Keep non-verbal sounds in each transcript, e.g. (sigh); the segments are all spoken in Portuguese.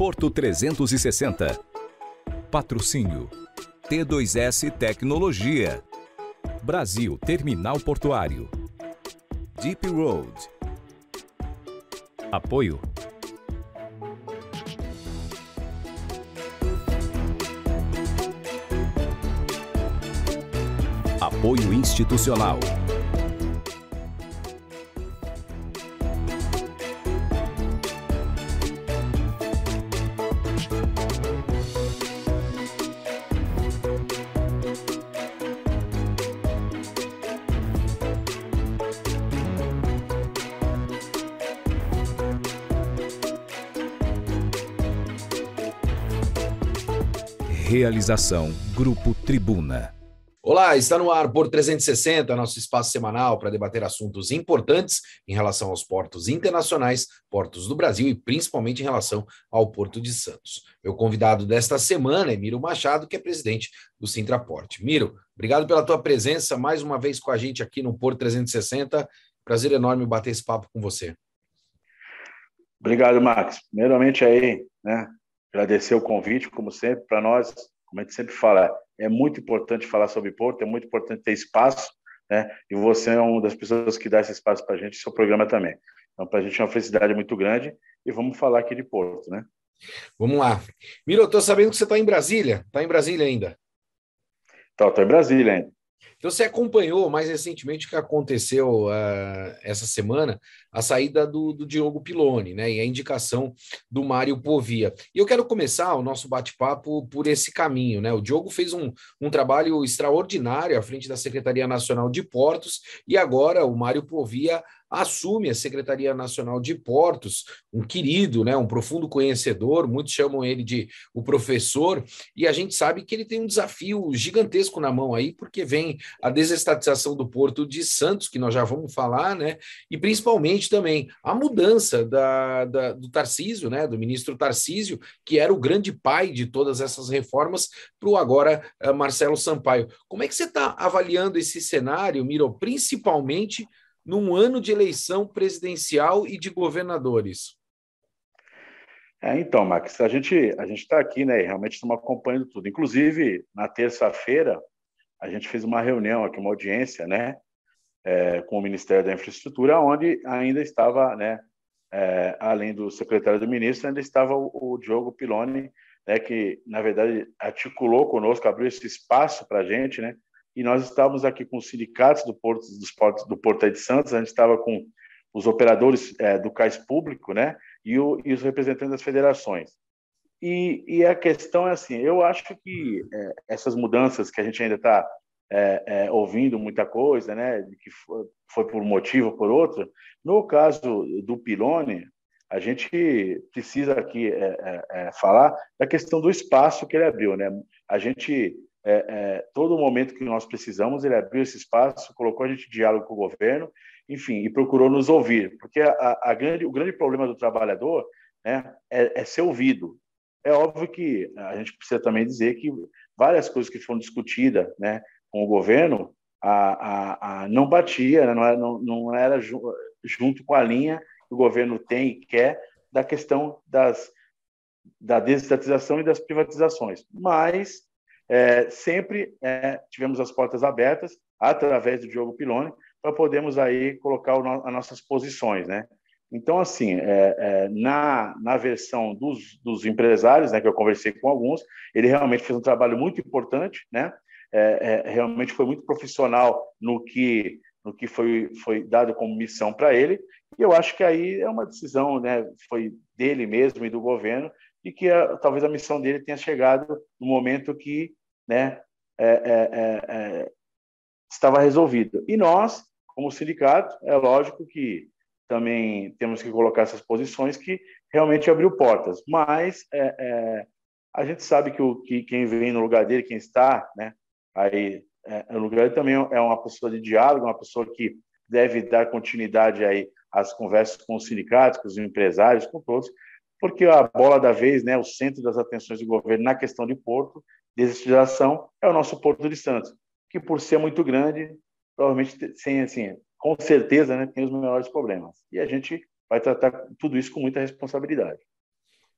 Porto 360. Patrocínio T2S Tecnologia. Brasil Terminal Portuário. Deep Road. Apoio Apoio institucional. Realização Grupo Tribuna. Olá, está no ar por 360, nosso espaço semanal para debater assuntos importantes em relação aos portos internacionais, portos do Brasil e principalmente em relação ao Porto de Santos. Meu convidado desta semana é Miro Machado, que é presidente do Sintraporte. Miro, obrigado pela tua presença mais uma vez com a gente aqui no Porto 360. Prazer enorme bater esse papo com você. Obrigado, Max. Primeiramente aí, né, agradecer o convite, como sempre, para nós, como a gente sempre fala, é muito importante falar sobre Porto, é muito importante ter espaço, né? E você é uma das pessoas que dá esse espaço para a gente, seu programa também. Então, para a gente é uma felicidade muito grande e vamos falar aqui de Porto, né? Vamos lá. Miro, estou sabendo que você está em Brasília. Está em Brasília ainda? Estou em Brasília ainda. Então, você acompanhou mais recentemente o que aconteceu uh, essa semana, a saída do, do, Diogo Piloni, né, e a indicação do Mário Povia. E eu quero começar o nosso bate-papo por esse caminho, né? O Diogo fez um, um trabalho extraordinário à frente da Secretaria Nacional de Portos, e agora o Mário Povia assume a Secretaria Nacional de Portos, um querido, né, um profundo conhecedor, muitos chamam ele de o professor, e a gente sabe que ele tem um desafio gigantesco na mão aí, porque vem a desestatização do Porto de Santos, que nós já vamos falar, né, e principalmente também a mudança da, da do Tarcísio, né, do ministro Tarcísio, que era o grande pai de todas essas reformas, para o agora uh, Marcelo Sampaio. Como é que você está avaliando esse cenário, Miro, principalmente num ano de eleição presidencial e de governadores? É, então, Max, a gente a gente está aqui, né? Realmente estamos acompanhando tudo. Inclusive, na terça-feira, a gente fez uma reunião aqui, uma audiência, né? É, com o Ministério da Infraestrutura, onde ainda estava, né? É, além do secretário do ministro, ainda estava o, o Diogo Piloni, né? Que na verdade articulou conosco, abriu esse espaço para a gente, né? E nós estávamos aqui com os sindicatos do Porto, dos portos, do Porto de Santos, a gente estava com os operadores é, do cais público, né, e, o, e, os representantes das federações. E, e, a questão é assim, eu acho que é, essas mudanças que a gente ainda está é, é, ouvindo muita coisa, né, que foi, foi por um motivo ou por outro, no caso do Pilone, a gente precisa aqui é, é, falar da questão do espaço que ele abriu, né? A gente é, é, todo momento que nós precisamos, ele abriu esse espaço, colocou a gente em diálogo com o governo, enfim, e procurou nos ouvir, porque a, a grande, o grande problema do trabalhador né, é, é, ser ouvido. É óbvio que a gente precisa também dizer que várias coisas que foram discutidas né, com o governo a, a, a não batia, né, não era, não, não era ju, junto com a linha que o governo tem e quer da questão das, da desestatização e das privatizações. Mas é, sempre é, tivemos as portas abertas através do Diogo Piloni para podermos aí colocar o, as nossas posições, né? Então, assim, é, é, na, na versão dos, dos empresários, né, que eu conversei com alguns, ele realmente fez um trabalho muito importante, né? É, é, realmente foi muito profissional no que no que foi foi dado como missão para ele. E eu acho que aí é uma decisão, né? Foi dele mesmo e do governo e que a, talvez a missão dele tenha chegado no momento que né, é, é, é, é, estava resolvido. E nós, como sindicato, é lógico que também temos que colocar essas posições que realmente abriu portas. Mas é, a gente sabe que, o, que quem vem no lugar dele, quem está né, aí no lugar dele, também é uma pessoa de diálogo, uma pessoa que deve dar continuidade aí às conversas com os sindicatos, com os empresários, com todos, porque a bola da vez, né, o centro das atenções do governo na questão de porto, desestatização é o nosso Porto de Santos, que por ser muito grande, provavelmente sem assim, com certeza, né, tem os menores problemas. E a gente vai tratar tudo isso com muita responsabilidade.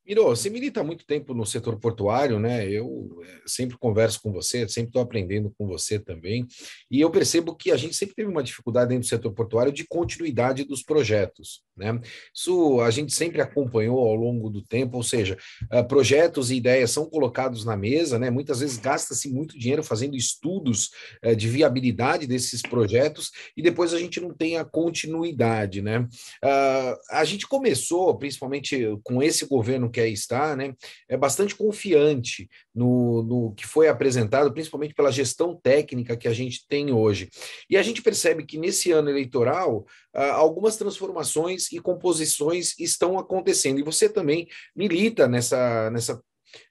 Miro, você milita há muito tempo no setor portuário, né? Eu eh, sempre converso com você, sempre estou aprendendo com você também, e eu percebo que a gente sempre teve uma dificuldade dentro do setor portuário de continuidade dos projetos, né? Isso a gente sempre acompanhou ao longo do tempo, ou seja, uh, projetos e ideias são colocados na mesa, né? Muitas vezes gasta-se muito dinheiro fazendo estudos uh, de viabilidade desses projetos e depois a gente não tem a continuidade, né? Uh, a gente começou, principalmente com esse governo que aí está, né, é bastante confiante no, no que foi apresentado, principalmente pela gestão técnica que a gente tem hoje. E a gente percebe que nesse ano eleitoral, ah, algumas transformações e composições estão acontecendo. E você também milita nessa, nessa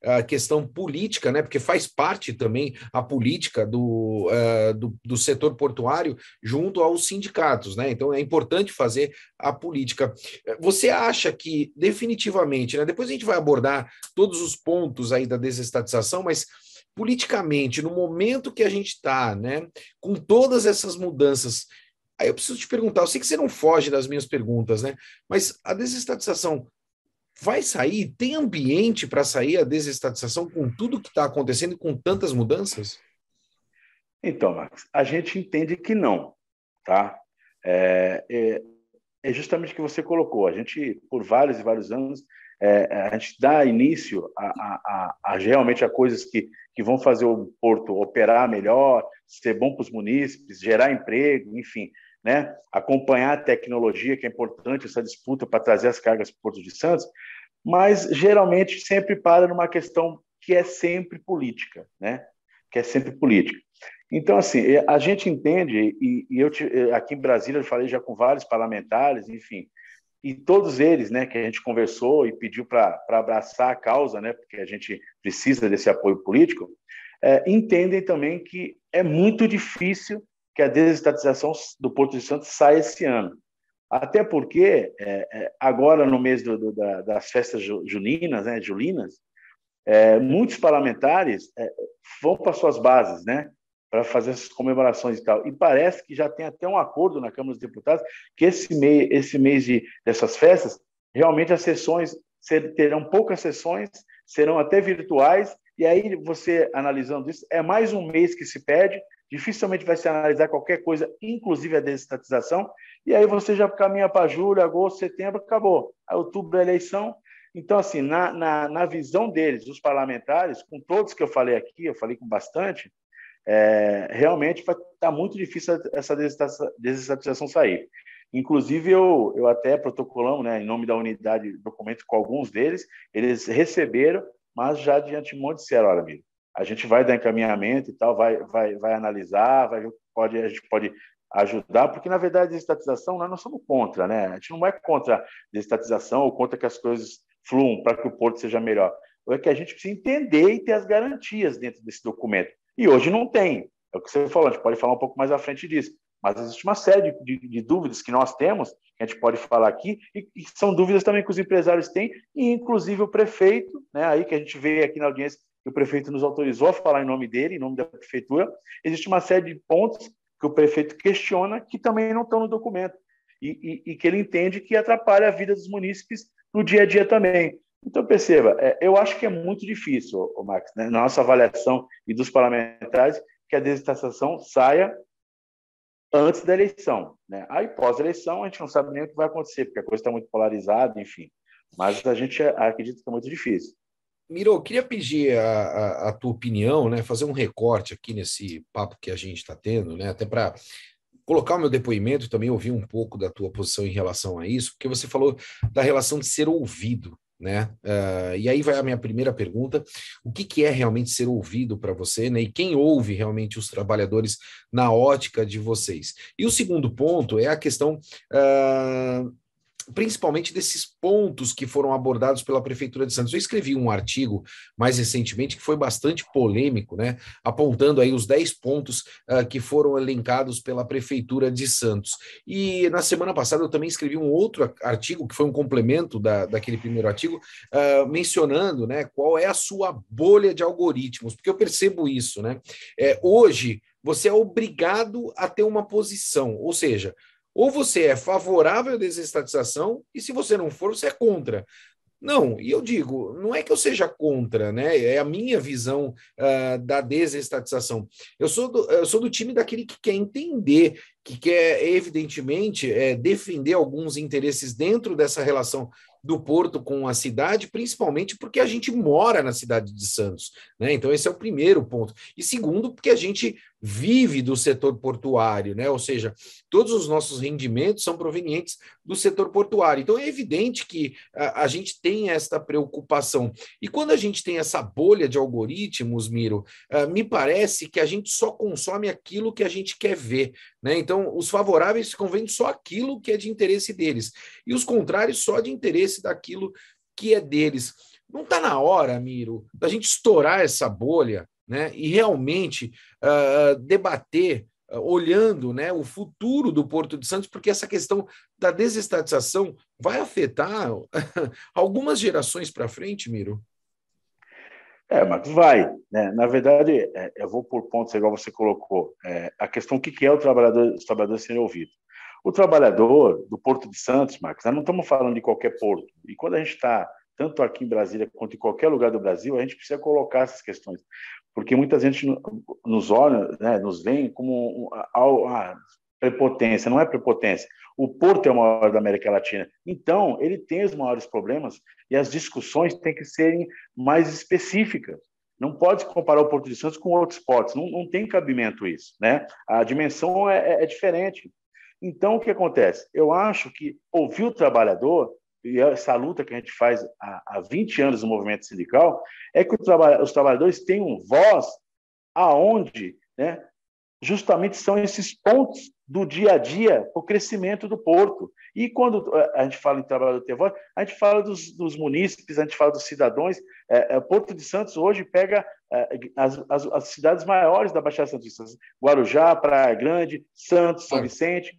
a questão política, né, porque faz parte também a política do, uh, do, do, setor portuário junto aos sindicatos, né? Então é importante fazer a política. Você acha que definitivamente, né, depois a gente vai abordar todos os pontos aí da desestatização, mas politicamente, no momento que a gente está, né, com todas essas mudanças, aí eu preciso te perguntar, eu sei que você não foge das minhas perguntas, né, mas a desestatização vai sair? Tem ambiente para sair a desestatização com tudo que está acontecendo e com tantas mudanças? Então, Max, a gente entende que não, tá? É, é, é justamente o que você colocou. A gente, por vários e vários anos, é, a gente dá início a, a, a, a, realmente a coisas que, que vão fazer o porto operar melhor, ser bom para os munícipes, gerar emprego, enfim, né? acompanhar a tecnologia, que é importante, essa disputa para trazer as cargas para o Porto de Santos, mas geralmente sempre para numa questão que é sempre política, né? que é sempre política. Então, assim, a gente entende, e, e eu aqui em Brasília eu falei já com vários parlamentares, enfim, e todos eles, né, que a gente conversou e pediu para abraçar a causa, né, porque a gente precisa desse apoio político, é, entendem também que é muito difícil que a desestatização do Porto de Santos saia esse ano. Até porque, é, é, agora no mês do, do, da, das festas juninas, né, julinas, é, muitos parlamentares é, vão para suas bases, né, para fazer essas comemorações e tal. E parece que já tem até um acordo na Câmara dos Deputados que esse mês, esse mês de, dessas festas, realmente as sessões ser, terão poucas sessões, serão até virtuais, e aí você analisando isso, é mais um mês que se pede, dificilmente vai se analisar qualquer coisa, inclusive a desestatização, e aí você já caminha para julho, agosto, setembro, acabou. Aí outubro é eleição. Então, assim, na, na, na visão deles, os parlamentares, com todos que eu falei aqui, eu falei com bastante, é, realmente vai estar tá muito difícil essa desestatização sair. Inclusive, eu, eu até protocolamos, né, em nome da unidade, documento com alguns deles, eles receberam, mas já de antemão disseram, olha, amigo, a gente vai dar encaminhamento e tal, vai, vai, vai analisar, vai pode, a gente pode ajudar, porque na verdade a desestatização nós não somos contra, né? A gente não é contra a desestatização ou contra que as coisas fluam para que o porto seja melhor. É que a gente precisa entender e ter as garantias dentro desse documento. E hoje não tem. É o que você falou, a gente pode falar um pouco mais à frente disso. Mas existe uma série de, de, de dúvidas que nós temos, que a gente pode falar aqui, e, e, são dúvidas também que os empresários têm, e inclusive o prefeito, né, aí que a gente vê aqui na audiência, que o prefeito nos autorizou a falar em nome dele, em nome da prefeitura, existe uma série de pontos que o prefeito questiona que também não estão no documento e, e, e que ele entende que atrapalha a vida dos munícipes no dia a dia também. Então, perceba, é, eu acho que é muito difícil, Max, né, na nossa avaliação e dos parlamentares, que a desestatização saia antes da eleição. Né? Aí, pós-eleição, a gente não sabe nem o que vai acontecer, porque a coisa está muito polarizada, enfim. Mas a gente acredita que é muito difícil. Miro, queria pedir a, a, a, tua opinião, né, fazer um recorte aqui nesse papo que a gente está tendo, né, até para colocar o meu depoimento, também ouvir um pouco da tua posição em relação a isso, porque você falou da relação de ser ouvido, né? Uh, e aí vai a minha primeira pergunta: o que, que é realmente ser ouvido para você, né? E quem ouve realmente os trabalhadores na ótica de vocês? E o segundo ponto é a questão uh, principalmente desses pontos que foram abordados pela Prefeitura de Santos. Eu escrevi um artigo mais recentemente que foi bastante polêmico, né, apontando aí os 10 pontos uh, que foram elencados pela Prefeitura de Santos. E na semana passada eu também escrevi um outro artigo, que foi um complemento da, daquele primeiro artigo, uh, mencionando né, qual é a sua bolha de algoritmos, porque eu percebo isso. Né? É, hoje, você é obrigado a ter uma posição, ou seja, ou você é favorável à desestatização, e se você não for, você é contra. Não, e eu digo, não é que eu seja contra, né? É a minha visão uh, da desestatização. Eu sou, do, eu sou do time daquele que quer entender, que quer, evidentemente, é, defender alguns interesses dentro dessa relação do Porto com a cidade, principalmente porque a gente mora na cidade de Santos, né? Então, esse é o primeiro ponto. E segundo, porque a gente vive do setor portuário, né? Ou seja, todos os nossos rendimentos são provenientes do setor portuário. Então, é evidente que a, a gente tem esta preocupação. E quando a gente tem essa bolha de algoritmos, Miro, uh, me parece que a gente só consome aquilo que a gente quer ver, né? Então, os favoráveis ficam vendo só aquilo que é de interesse deles, e os contrários só de interesse daquilo que é deles. Não está na hora, Miro, da gente estourar essa bolha né, e realmente uh, debater, uh, olhando né, o futuro do Porto de Santos, porque essa questão da desestatização vai afetar (laughs) algumas gerações para frente, Miro. É, mas vai. Né? Na verdade, é, eu vou por pontos, igual você colocou. É, a questão, o que é o trabalhador, os trabalhadores serem ouvidos? O trabalhador do Porto de Santos, Marcos, nós não estamos falando de qualquer porto. E quando a gente está, tanto aqui em Brasília quanto em qualquer lugar do Brasil, a gente precisa colocar essas questões. Porque muita gente nos olha, né, nos vê como a, prepotência. Não é prepotência. O Porto é o maior da América Latina. Então, ele tem os maiores problemas e as discussões têm que serem mais específicas. Não pode comparar o Porto de Santos com outros portos. Não, não tem cabimento isso. Né? A dimensão é, é, é diferente. Então, o que acontece? Eu acho que ouvir o trabalhador, e essa luta que a gente faz há, há 20 anos no movimento sindical, é que traba os trabalhadores tenham voz aonde né, justamente são esses pontos do dia a dia o crescimento do porto. E quando eh, a gente fala em trabalhador ter voz, a gente fala dos, dos munícipes, a gente fala dos cidadãos. É, é, Porto de Santos hoje pega é, as, as, as, cidades maiores da Baixada Santista, Guarujá, Praia Grande, Santos, São Vicente.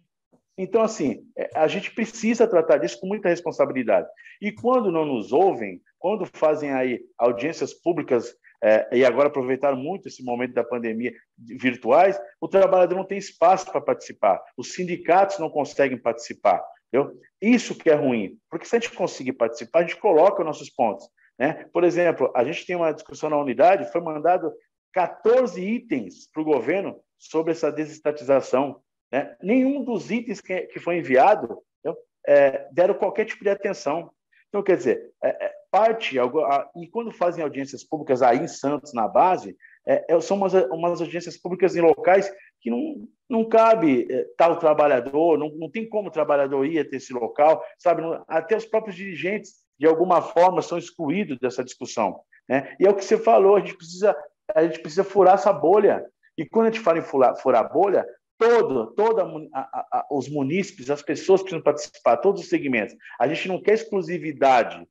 Então, assim, é, a gente precisa tratar disso com muita responsabilidade. E quando não nos ouvem, quando fazem aí audiências públicas é, e agora aproveitaram muito esse momento da pandemia virtuais, o trabalhador não tem espaço para participar, os sindicatos não conseguem participar. Entendeu? Isso que é ruim, porque se a gente conseguir participar, a gente coloca nossos pontos. Né? Por exemplo, a gente tem uma discussão na unidade, foi mandado 14 itens para o governo sobre essa desestatização. Né? Nenhum dos itens que, que foi enviado é, deram qualquer tipo de atenção. Então, quer dizer, é, é parte, e quando fazem audiências públicas aí em Santos, na base, é, é, são umas, umas audiências públicas em locais que não, não cabe é, tal trabalhador, não, não tem como o trabalhador ir até esse local, sabe? Até os próprios dirigentes, de alguma forma, são excluídos dessa discussão. Né? E é o que você falou, a gente precisa, a gente precisa furar essa bolha. E quando a gente fala em furar, furar bolha, todo, toda a, a, os munícipes, as pessoas precisam participar, todos os segmentos. A gente não quer exclusividade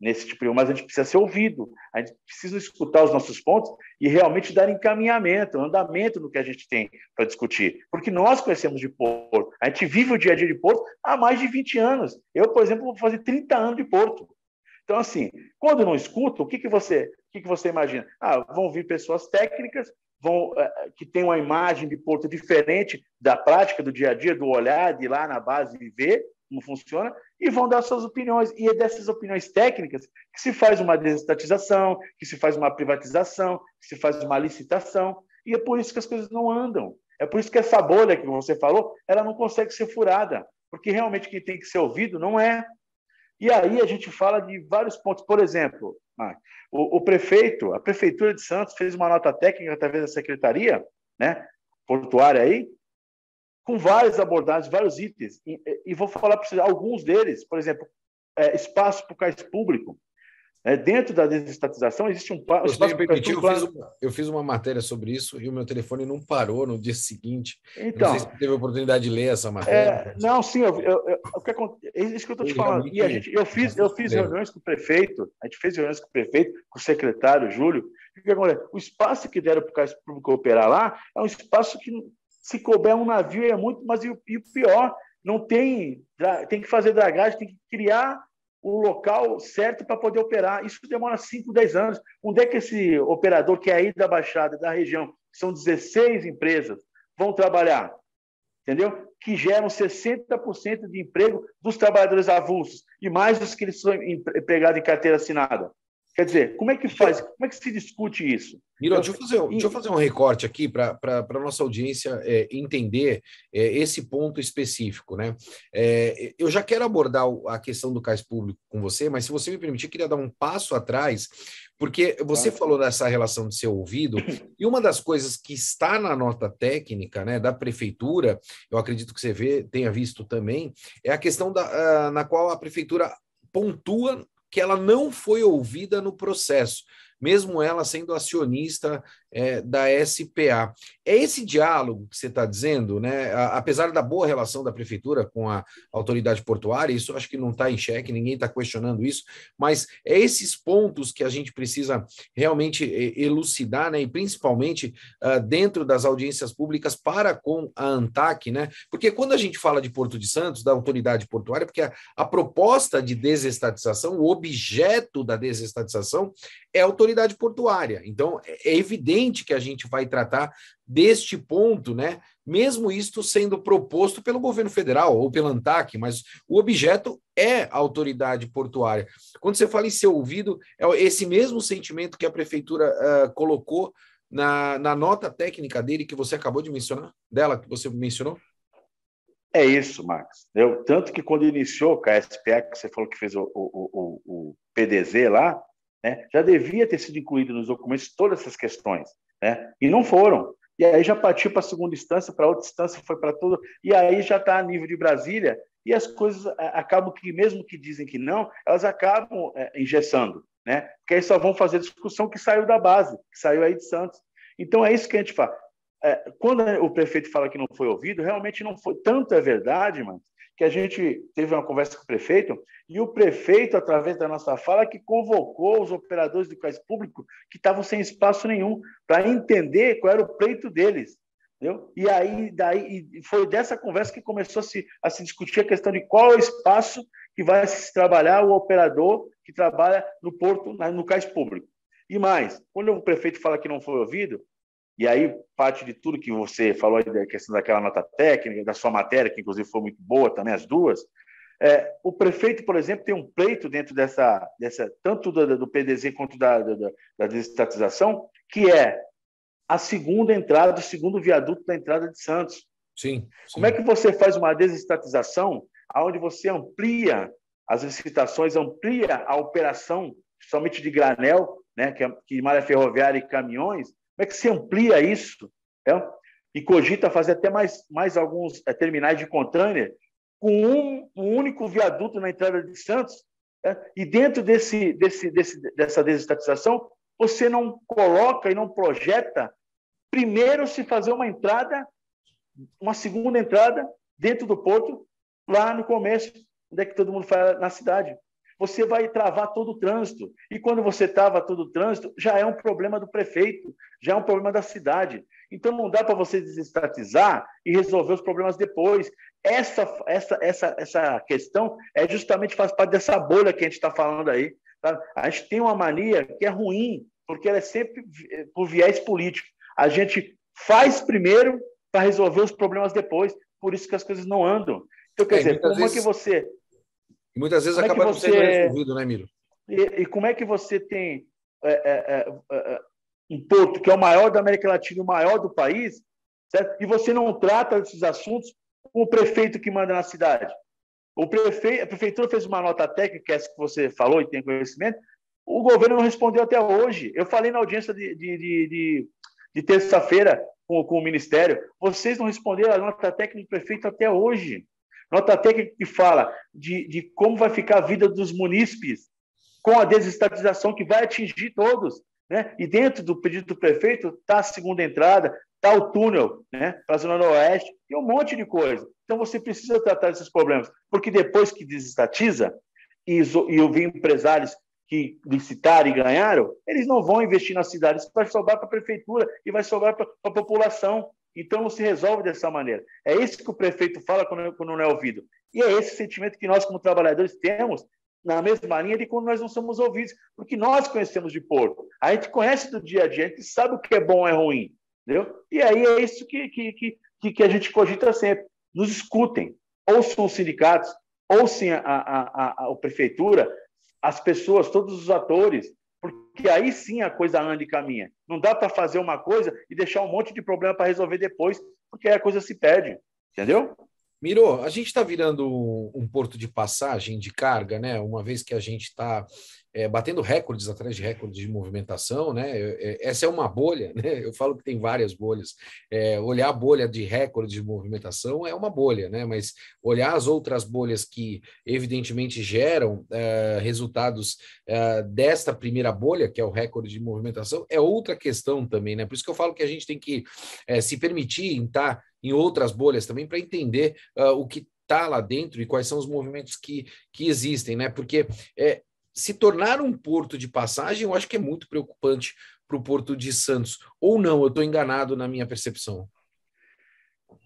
nesse tipo de mas a gente precisa ser ouvido, a gente precisa escutar os nossos pontos e realmente dar encaminhamento, andamento no que a gente tem para discutir. Porque nós conhecemos de Porto, a gente vive o dia a dia de Porto há mais de 20 anos. Eu, por exemplo, vou fazer 30 anos de Porto. Então, assim, quando não escuto, o que, que você o que, que você imagina? Ah, vão vir pessoas técnicas vão, eh, que têm uma imagem de Porto diferente da prática, do dia a dia, do olhar, de ir lá na base e ver como funciona, e vão dar suas opiniões. E é dessas opiniões técnicas que se faz uma desestatização, que se faz uma privatização, que se faz uma licitação, e é por isso que as coisas não andam. É por isso que essa bolha que você falou, ela não consegue ser furada, porque realmente quem tem que ser ouvido não é. E aí a gente fala de vários pontos. Por exemplo, o, o, prefeito, a prefeitura de Santos fez uma nota técnica através da secretaria, né, portuária aí, com várias abordagens, vários itens. E, e vou falar para vocês alguns deles, por exemplo, é, espaço para o cais público. É, dentro da desestatização existe um espaço eu, permitir, eu, fiz uma, eu fiz uma matéria sobre isso e o meu telefone não parou no dia seguinte. Então, não sei se teve a oportunidade de ler essa matéria. É, não, sim, eu, eu, o que é isso que eu estou te falando. E a gente, eu fiz, eu fiz reuniões com o prefeito, a gente fez reuniões com o prefeito, com o secretário Júlio. O espaço que deram para o Público operar lá é um espaço que, se couber um navio, é muito, mas o, e o pior, não tem, tem que fazer dragagem, tem que criar o local certo para poder operar. Isso demora 5, 10 anos. Onde é que esse operador que é aí da Baixada, da região, são 16 empresas, vão trabalhar? Entendeu? Que geram 60% de emprego dos trabalhadores avulsos. e mais os que eles são empregados em carteira assinada. Quer dizer, como é que faz? Como é que se discute isso? Miro, deixa, eu fazer, deixa eu fazer um recorte aqui para a nossa audiência é, entender é, esse ponto específico. Né? É, eu já quero abordar a questão do cais público com você, mas se você me permitir, queria dar um passo atrás, porque você falou dessa relação de ser ouvido, e uma das coisas que está na nota técnica né, da prefeitura, eu acredito que você vê, tenha visto também, é a questão da, uh, na qual a prefeitura pontua que ela não foi ouvida no processo mesmo ela sendo acionista é, da SPA. É esse diálogo que você está dizendo, né? apesar da boa relação da prefeitura com a autoridade portuária, isso acho que não está em xeque, ninguém está questionando isso, mas é esses pontos que a gente precisa realmente é, elucidar, né? e principalmente uh, dentro das audiências públicas para com a ANTAC, né? porque quando a gente fala de Porto de Santos, da autoridade portuária, porque a, a proposta de desestatização, o objeto da desestatização é a autoridade portuária. Então, é evidente que a gente vai tratar deste ponto, né? Mesmo isto sendo proposto pelo governo federal ou pela ANTAC, mas o objeto é a autoridade portuária. Quando você fala em ser ouvido, é esse mesmo sentimento que a prefeitura uh, colocou na, na nota técnica dele que você acabou de mencionar, dela que você mencionou? É isso, Max. Eu, tanto que quando iniciou o KSPE, que você falou que fez o, o, o, o PDZ lá, né, já devia ter sido incluído nos documentos todas essas questões, né, e não foram. E aí já partiu para a segunda instância, para outra instância, foi para tudo, e aí já está a nível de Brasília, e as coisas acabam que, mesmo que dizem que não, elas acabam é, engessando, né? Porque aí só vão fazer discussão que saiu da base, que saiu aí de Santos. Então é isso que a gente fala. É, quando o prefeito fala que não foi ouvido, realmente não foi. Tanto é verdade, mano, que a gente teve uma conversa com o prefeito e o prefeito, através da nossa fala, que convocou os operadores do cais público que estavam sem espaço nenhum para entender qual era o pleito deles. Entendeu? E aí daí foi dessa conversa que começou a se, a se discutir a questão de qual é o espaço que vai se trabalhar o operador que trabalha no porto, no cais público. E mais, quando o prefeito fala que não foi ouvido, e aí, parte de tudo que você falou da questão daquela nota técnica, da sua matéria, que inclusive foi muito boa também, as duas, é, o prefeito, por exemplo, tem um pleito dentro dessa, dessa tanto do, do PDZ quanto da, da, da desestatização, que é a segunda entrada, o segundo viaduto da entrada de Santos. Sim, sim. Como é que você faz uma desestatização onde você amplia as licitações, amplia a operação, somente de granel, né, que, é, que malha ferroviária e caminhões, como é que se amplia isso? É? E cogita fazer até mais, mais alguns é, terminais de container com um, um, único viaduto na entrada de Santos. É? E dentro desse, desse, desse, dessa desestatização, você não coloca e não projeta primeiro se fazer uma entrada, uma segunda entrada dentro do porto, lá no começo, onde é que todo mundo fala na cidade você vai travar todo o trânsito. E quando você trava todo o trânsito, já é um problema do prefeito, já é um problema da cidade. Então não dá para você desestatizar e resolver os problemas depois. Essa, essa, essa, essa questão é justamente faz parte dessa bolha que a gente está falando aí. Tá? A gente tem uma mania que é ruim, porque ela é sempre por viés político. A gente faz primeiro para resolver os problemas depois. Por isso que as coisas não andam. Então, quer é, dizer, como vezes... é que você e muitas vezes como é acaba é não sendo resolvido, né, Miro? E, e, como é que você tem é, é, é, é, um porto que é o maior da América Latina, o maior do país, certo? e você não trata desses assuntos com o prefeito que manda na cidade? O prefeito, a prefeitura fez uma nota técnica, essa que você falou e tem conhecimento, o governo não respondeu até hoje. Eu falei na audiência de, de, de, de, de terça-feira com, com o Ministério, vocês não responderam a nota técnica do prefeito até hoje. Nota técnica que fala de, de como vai ficar a vida dos munícipes com a desestatização que vai atingir todos. Né? E dentro do pedido do prefeito está a segunda entrada, está o túnel né, para a Zona Noroeste, e um monte de coisa. Então você precisa tratar desses problemas, porque depois que desestatiza, e, e eu vi empresários que licitaram e ganharam, eles não vão investir na cidade, isso vai sobrar para a prefeitura e vai sobrar para a população. Então não se resolve dessa maneira. É isso que o prefeito fala quando, quando não é ouvido. E é esse sentimento que nós, como trabalhadores, temos na mesma linha de quando nós não somos ouvidos, porque nós conhecemos de porco. A gente conhece do dia a dia, a gente sabe o que é bom e é ruim. Entendeu? E aí é isso que, que, que, que a gente cogita sempre. Nos escutem, ouçam os sindicatos, ou sim a, a, a, a prefeitura, as pessoas, todos os atores, porque aí sim a coisa anda e caminha. Não dá para fazer uma coisa e deixar um monte de problema para resolver depois, porque aí a coisa se perde, entendeu? Miro, a gente está virando um porto de passagem de carga, né? Uma vez que a gente está é, batendo recordes atrás de recordes de movimentação, né? É, é, essa é uma bolha, (laughs) né? Eu falo que tem várias bolhas. É, olhar a bolha de recordes de movimentação é uma bolha, né? Mas olhar as outras bolhas que evidentemente geram é, resultados é, desta primeira bolha, que é o recorde de movimentação, é outra questão também, né? Por isso que eu falo que a gente tem que se permitir estar em outras bolhas também para entender uh, o que está lá dentro e quais são os movimentos que, que existem, né? Porque é, se tornar um porto de passagem, eu acho que é muito preocupante para o Porto de Santos. Ou não, eu estou enganado na minha percepção?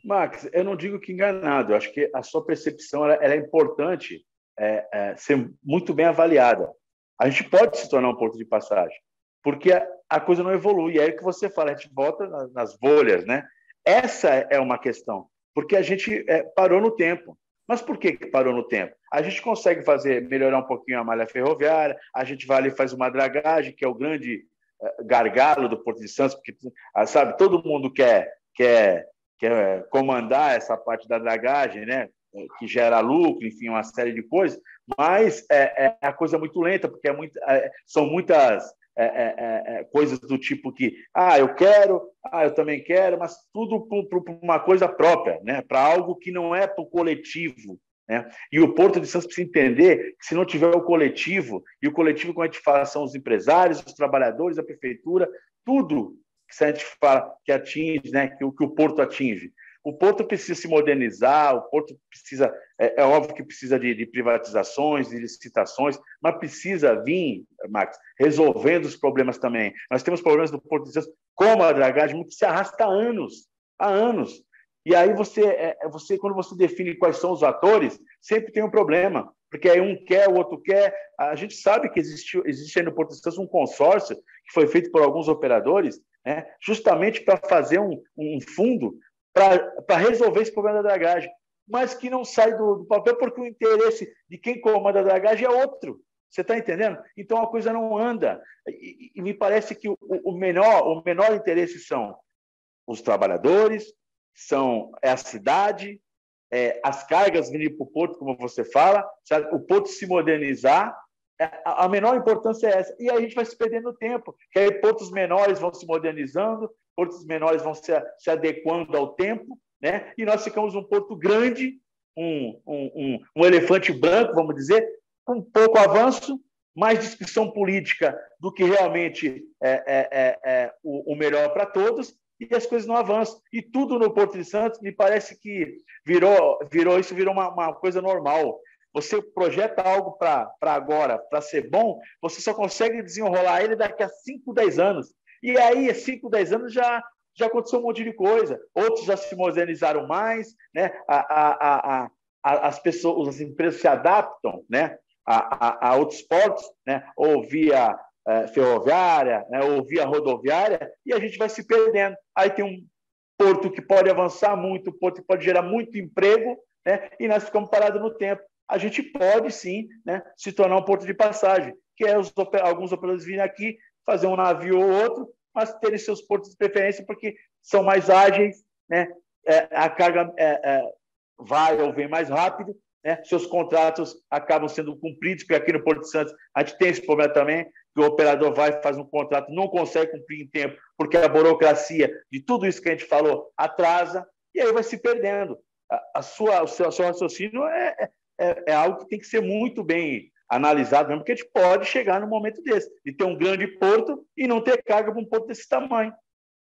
Max, eu não digo que enganado, eu acho que a sua percepção ela, ela é importante é, é, ser muito bem avaliada. A gente pode se tornar um porto de passagem, porque a, a coisa não evolui. É aí que você fala, a gente bota nas, nas bolhas, né? Essa é uma questão, porque a gente é, parou no tempo. Mas por que, que parou no tempo? A gente consegue fazer melhorar um pouquinho a malha ferroviária, a gente vai ali e faz uma dragagem, que é o grande eh, gargalo do Porto de Santos, porque ah, sabe, todo mundo quer, quer, quer comandar essa parte da dragagem, né? que gera lucro, enfim, uma série de coisas, mas é, é a coisa muito lenta, porque é muito, é, são muitas é, é, é, é, coisas do tipo que, ah, eu quero, ah, eu também quero, mas tudo para uma coisa própria, né? para algo que não é para o coletivo. Né? E o Porto de Santos precisa entender que se não tiver o coletivo, e o coletivo, como a gente fala, são os empresários, os trabalhadores, a prefeitura, tudo que a gente fala que atinge, né? que, o, que o Porto atinge. O Porto precisa se modernizar, o Porto precisa, é, é óbvio que precisa de, de, privatizações, de licitações, mas precisa vir, Max, resolvendo os problemas também. Nós temos problemas do Porto de Santos, como a dragagem, que se arrasta há anos, há anos. E aí você, é, é, você, quando você define quais são os atores, sempre tem um problema, porque aí um quer, o outro quer. A gente sabe que existe, existe aí no Porto de Santos um consórcio que foi feito por alguns operadores, né, justamente para fazer um, um fundo para resolver esse problema da dragagem, mas que não sai do, do, papel porque o interesse de quem comanda a dragagem é outro. Você está entendendo? Então a coisa não anda. E, e me parece que o, o, menor, o menor interesse são os trabalhadores, são é a cidade, é, as cargas virem para o porto, como você fala, sabe? o porto se modernizar. É, a menor importância é essa. E aí a gente vai se perdendo tempo, que aí portos menores vão se modernizando, portos menores vão se, se adequando ao tempo, né? e nós ficamos um porto grande, um, um, um, um elefante branco, vamos dizer, com pouco avanço, mais discussão política do que realmente é, é, é, é o, o, melhor para todos, e as coisas não avançam. E tudo no Porto de Santos me parece que virou, virou isso virou uma, uma coisa normal. Você projeta algo para agora, para ser bom, você só consegue desenrolar ele daqui a 5, 10 anos. E aí, 5, 10 anos já, já aconteceu um monte de coisa. Outros já se modernizaram mais, né? A, a, a, a as pessoas, as empresas se adaptam, né? A, a, a outros portos, né? Ou via é, ferroviária, né? ou via rodoviária, e a gente vai se perdendo. Aí tem um porto que pode avançar muito, um porto que pode gerar muito emprego, né? E nós ficamos parados no tempo. A gente pode sim, né? Se tornar um porto de passagem, que é os, alguns operadores virem aqui, fazer um navio ou outro, mas terem seus portos de preferência porque são mais ágeis, né? É, a carga é, é, vai ou vem mais rápido, né? seus contratos acabam sendo cumpridos, porque aqui no Porto de Santos a gente tem esse problema também, que o operador vai faz um contrato, não consegue cumprir em tempo, porque a burocracia de tudo isso que a gente falou atrasa, e aí vai se perdendo. A, a sua, o, seu, o seu raciocínio é, é, é algo que tem que ser muito bem analisado mesmo, porque a gente pode chegar num momento desse, de ter um grande porto e não ter carga para um porto desse tamanho.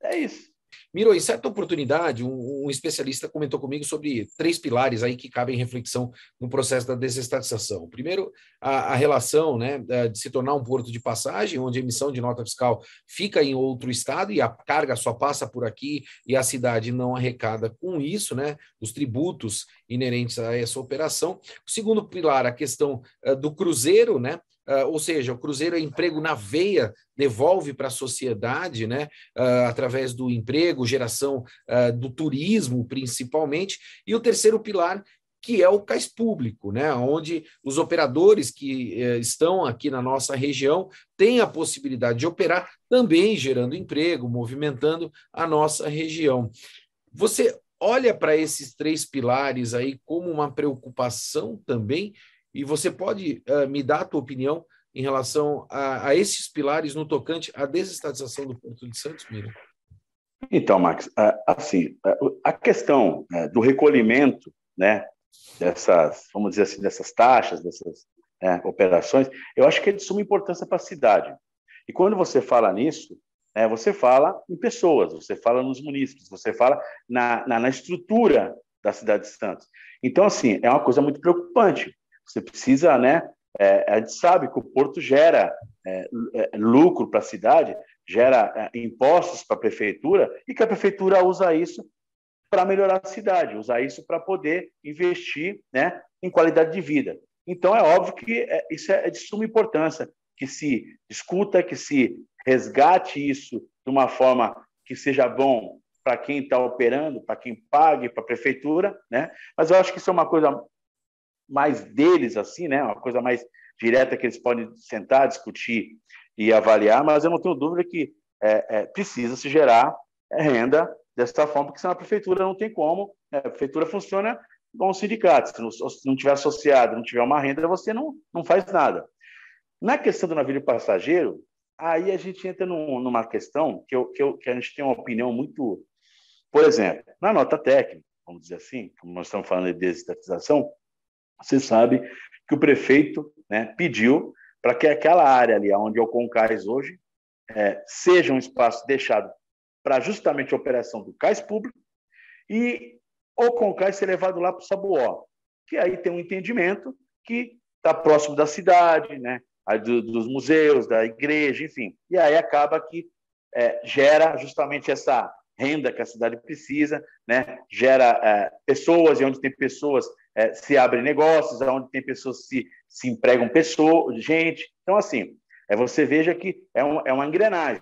É isso. Miro, em certa oportunidade, um, um, especialista comentou comigo sobre três pilares aí que cabem reflexão no processo da desestatização. Primeiro, a, a, relação né, de se tornar um porto de passagem, onde a emissão de nota fiscal fica em outro estado e a carga só passa por aqui e a cidade não arrecada com isso, né, os tributos inerentes a essa operação. O segundo pilar, a questão uh, do cruzeiro, né, Uh, ou seja, o Cruzeiro é emprego na veia, devolve para a sociedade, né, uh, através do emprego, geração uh, do turismo, principalmente. E o terceiro pilar, que é o cais público, né? onde os operadores que eh, estão aqui na nossa região têm a possibilidade de operar, também gerando emprego, movimentando a nossa região. Você olha para esses três pilares aí como uma preocupação também, e você pode uh, me dar a tua opinião em relação a, a, esses pilares no tocante à desestatização do Porto de Santos, Miriam? Então, Max, assim, a questão né, do recolhimento, né, dessas, vamos dizer assim, dessas taxas, dessas né, operações, eu acho que é de suma importância para a cidade. E quando você fala nisso, né, você fala em pessoas, você fala nos munícipes, você fala na, na, na estrutura da cidade de Santos. Então, assim, é uma coisa muito preocupante. Você precisa, né? É, a gente sabe que o porto gera é, é lucro para a cidade, gera é, impostos para a prefeitura e que a prefeitura usa isso para melhorar a cidade, usar isso para poder investir né, em qualidade de vida. Então, é óbvio que é, isso é de suma importância, que se discuta, que se resgate isso de uma forma que seja bom para quem está operando, para quem pague, para a prefeitura, né? Mas eu acho que isso é uma coisa mais deles, assim, né? Uma coisa mais direta que eles podem sentar, discutir e avaliar. Mas eu não tenho dúvida que é, é, precisa se gerar renda dessa forma, porque senão a prefeitura não tem como. Né? A prefeitura funciona como um sindicato. Se não, se não tiver associado, não tiver uma renda, você não, não faz nada. Na questão do navio passageiro, aí a gente entra num, numa questão que, eu, que, eu, que a gente tem uma opinião muito. Por exemplo, na nota técnica, vamos dizer assim, como nós estamos falando de desestatização, você sabe que o prefeito né, pediu para que aquela área ali onde é o Concais hoje é, seja um espaço deixado para justamente a operação do cais público e o Concais ser levado lá para o Sabuó, que aí tem um entendimento que está próximo da cidade, né, do, dos museus, da igreja, enfim. E aí acaba que é, gera justamente essa renda que a cidade precisa, né? gera é, pessoas, e onde tem pessoas é, se abrem negócios, onde tem pessoas se, se empregam pessoas, gente. Então, assim, é, você veja que é, um, é uma engrenagem,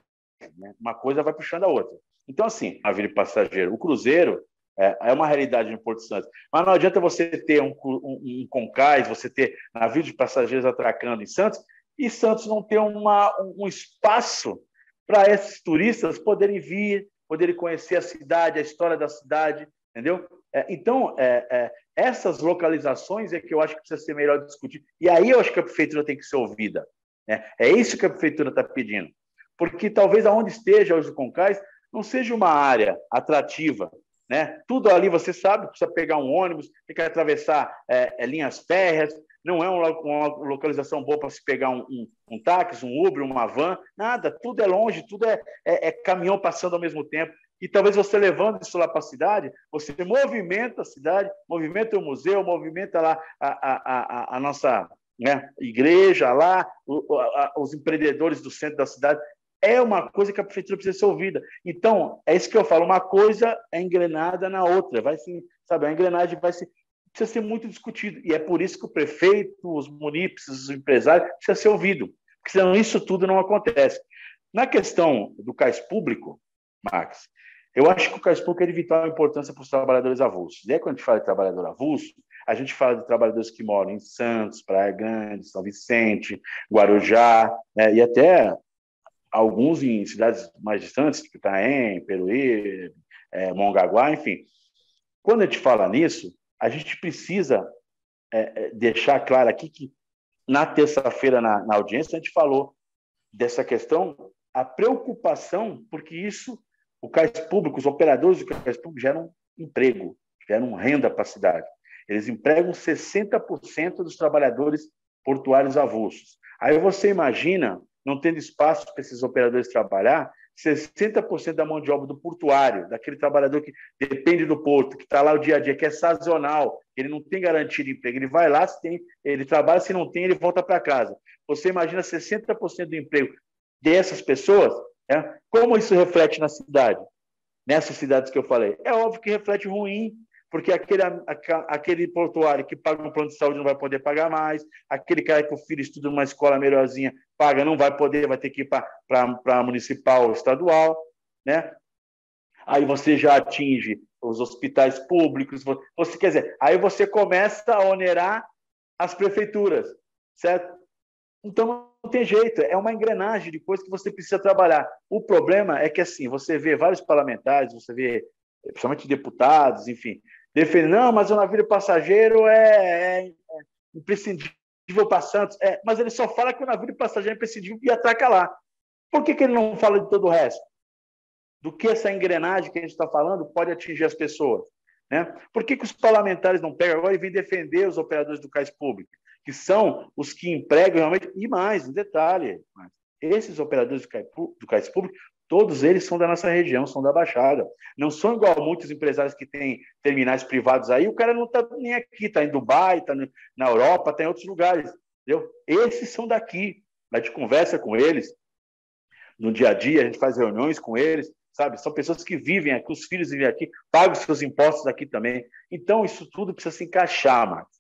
né? uma coisa vai puxando a outra. Então, assim, a vida passageiro, o cruzeiro é, é, uma realidade no Porto Santo. Mas não adianta você ter um, um, um concais, você ter navio de passageiros atracando em Santos, e Santos não ter uma, um espaço para esses turistas poderem vir, poderem conhecer a cidade, a história da cidade, entendeu? É, então, é, é, essas localizações é que eu acho que precisa ser melhor discutir. E aí eu acho que a prefeitura tem que ser ouvida. Né? É isso que a prefeitura está pedindo. Porque talvez aonde esteja hoje o Concais não seja uma área atrativa. Né? Tudo ali você sabe, precisa pegar um ônibus, tem que atravessar é, é linhas férreas, não é uma, localização boa para se pegar um, um, um, táxi, um Uber, uma van, nada, tudo é longe, tudo é, é, é caminhão passando ao mesmo tempo. E talvez você levando isso lá para a cidade, você movimenta a cidade, movimenta o museu, movimenta lá a, a, a, a nossa né, igreja, lá o, a, os empreendedores do centro da cidade. É uma coisa que a prefeitura precisa ser ouvida. Então, é isso que eu falo, uma coisa é engrenada na outra, vai se, sabe, a engrenagem vai se precisa ser muito discutido. E é por isso que o prefeito, os munícipes, os empresários, precisa ser ouvido, porque senão isso tudo não acontece. Na questão do cais público, Max, eu acho que o cais público é de vital importância para os trabalhadores avulsos. E quando a gente fala de trabalhador avulso, a gente fala de trabalhadores que moram em Santos, Praia Grande, São Vicente, Guarujá, né, e até alguns em cidades mais distantes, tipo Itaém, Peruí, é, Mongaguá, enfim. Quando a gente fala nisso, a gente precisa é, é, deixar claro aqui que na terça-feira, na, na audiência, a gente falou dessa questão, a preocupação, porque isso, o cais público, os operadores do cais público geram emprego, geram renda para a cidade. Eles empregam 60% dos trabalhadores portuários avulsos. Aí você imagina, não tendo espaço para esses operadores trabalhar, 60% da mão de obra do portuário, daquele trabalhador que depende do porto, que está lá o dia a dia, que é sazonal, ele não tem garantia de emprego, ele vai lá, se tem, ele trabalha, se não tem, ele volta para casa. Você imagina 60% do emprego dessas pessoas, é? como isso reflete na cidade? Nessas cidades que eu falei. É óbvio que reflete ruim porque aquele, aquele portuário que paga um plano de saúde não vai poder pagar mais, aquele cara que o filho estuda numa escola melhorzinha paga, não vai poder, vai ter que ir para municipal ou estadual, né? Aí você já atinge os hospitais públicos. Você quer dizer, aí você começa a onerar as prefeituras, certo? Então não tem jeito, é uma engrenagem de coisas que você precisa trabalhar. O problema é que assim, você vê vários parlamentares, você vê principalmente deputados, enfim, defendendo, não, mas o navio passageiro é, é, é imprescindível para Santos. É, mas ele só fala que o navio passageiro é imprescindível e atraca lá. Por que, que ele não fala de todo o resto? Do que essa engrenagem que a gente está falando pode atingir as pessoas? Né? Por que, que os parlamentares não pegam agora e vêm defender os operadores do cais público, que são os que empregam realmente, e mais, um detalhe, esses operadores do cais, do cais público, todos eles são da nossa região, são da Baixada. Não são igual muitos empresários que têm terminais privados aí, o cara não está nem aqui, está em Dubai, está na Europa, está em outros lugares. Entendeu? Esses são daqui. A gente conversa com eles no dia a dia, a gente faz reuniões com eles, sabe? São pessoas que vivem aqui, os filhos vivem aqui, pagam seus impostos aqui também. Então, isso tudo precisa se encaixar, Marcos.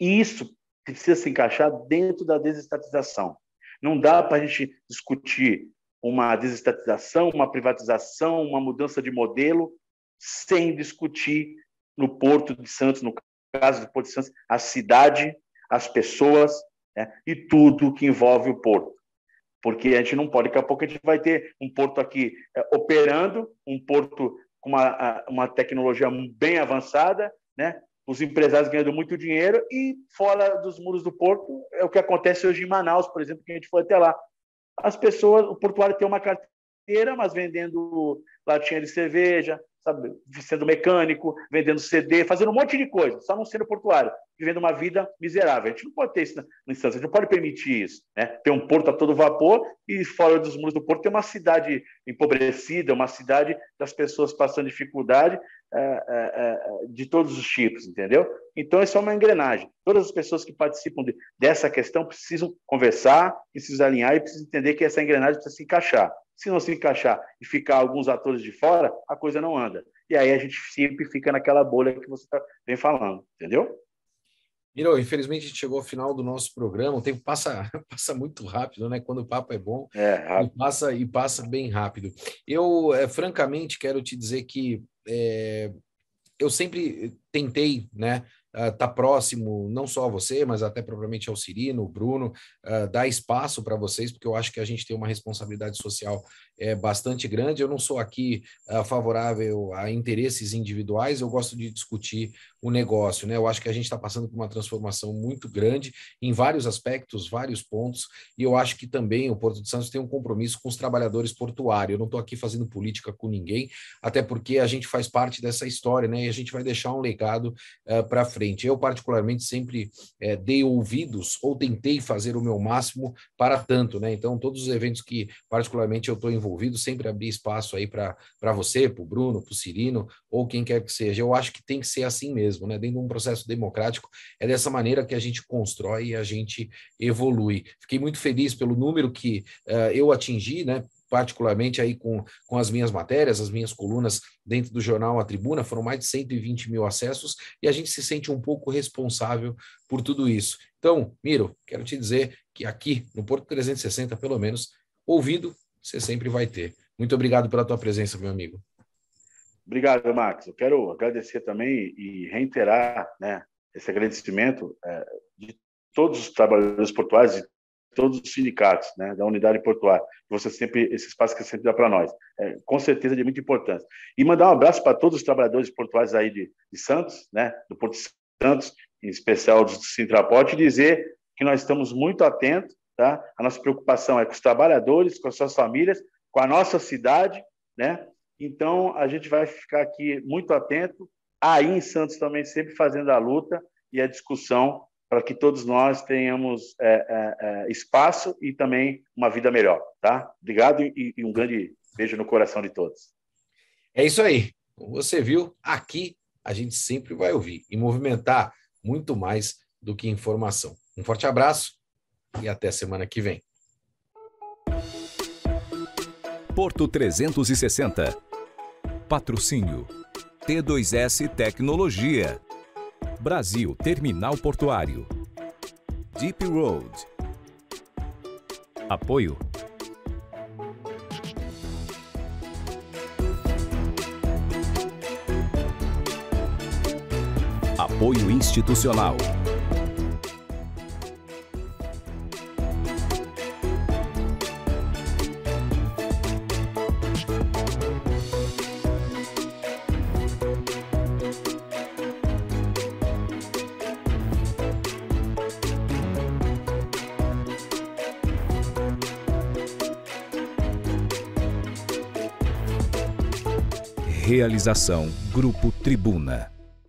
E isso precisa se encaixar dentro da desestatização. Não dá para a gente discutir uma desestatização, uma privatização, uma mudança de modelo, sem discutir no Porto de Santos, no caso do Porto de Santos, a cidade, as pessoas né, e tudo que envolve o porto porque a gente não pode, daqui a pouco a gente vai ter um porto aqui é, operando, um porto com uma, uma tecnologia bem avançada, né? Os empresários ganhando muito dinheiro e fora dos muros do porto é o que acontece hoje em Manaus, por exemplo, que a gente foi até lá. As pessoas, o portuário tem uma carteira, mas vendendo latinha de cerveja, sabe, sendo mecânico, vendendo CD, fazendo um monte de coisa, só não sendo portuário, vivendo uma vida miserável. A gente não pode ter isso na instância, a gente não pode permitir isso. Né? Ter um porto a todo vapor e fora dos muros do porto tem uma cidade empobrecida, uma cidade das pessoas passando dificuldade é, é, de todos os tipos, entendeu? Então, isso é uma engrenagem. Todas as pessoas que participam de, dessa questão precisam conversar, precisam alinhar e precisam entender que essa engrenagem precisa se encaixar. Se não se encaixar e ficar alguns atores de fora, a coisa não anda. E aí a gente sempre fica naquela bolha que você tá, vem falando, entendeu? Miro, infelizmente a gente chegou ao final do nosso programa. O tempo passa, (laughs) passa muito rápido, né? Quando o papo é bom, é. E passa e passa bem rápido. Eu, é, francamente, quero te dizer que é, eu sempre tentei, né, uh, tá próximo não só a você, mas até propriamente ao Cirino, o Bruno, uh, dar espaço para vocês, porque eu acho que a gente tem uma responsabilidade social é, bastante grande. Eu não sou aqui uh, favorável a interesses individuais, eu gosto de discutir o negócio, né? Eu acho que a gente está passando por uma transformação muito grande em vários aspectos, vários pontos, e eu acho que também o Porto de Santos tem um compromisso com os trabalhadores portuários. Eu não estou aqui fazendo política com ninguém, até porque a gente faz parte dessa história, né? E a gente vai deixar um legado uh, para frente. Eu, particularmente, sempre uh, dei ouvidos ou tentei fazer o meu máximo para tanto, né? Então, todos os eventos que, particularmente, eu estou envolvido, sempre abri espaço aí para você, para o Bruno, para o Cirino, ou quem quer que seja. Eu acho que tem que ser assim mesmo mesmo, né? Dentro de um processo democrático, é dessa maneira que a gente constrói e a gente evolui. Fiquei muito feliz pelo número que uh, eu atingi, né? particularmente aí com, com as minhas matérias, as minhas colunas dentro do jornal A Tribuna, foram mais de 120 mil acessos, e a gente se sente um pouco responsável por tudo isso. Então, Miro, quero te dizer que aqui no Porto 360, pelo menos, ouvido, você sempre vai ter. Muito obrigado pela tua presença, meu amigo. Obrigado, Max. Eu quero agradecer também e reiterar né, esse agradecimento é, de todos os trabalhadores portuários e todos os sindicatos né, da unidade portuária. Você sempre esse espaço que você sempre dá para nós, é, com certeza de muita importância. E mandar um abraço para todos os trabalhadores portuários aí de, de Santos, né, do Porto de Santos, em especial do Sintraporte, e dizer que nós estamos muito atentos, tá? A nossa preocupação é com os trabalhadores, com as suas famílias, com a nossa cidade, né? Então, a gente vai ficar aqui muito atento. Aí em Santos também sempre fazendo a luta e a discussão para que todos nós tenhamos é, é, é, espaço e também uma vida melhor, tá? Obrigado e, e um grande beijo no coração de todos. É isso aí. Como você viu, aqui a gente sempre vai ouvir e movimentar muito mais do que informação. Um forte abraço e até semana que vem. Porto 360. Patrocínio. T2S Tecnologia. Brasil Terminal Portuário. Deep Road. Apoio Apoio institucional. Realização Grupo Tribuna.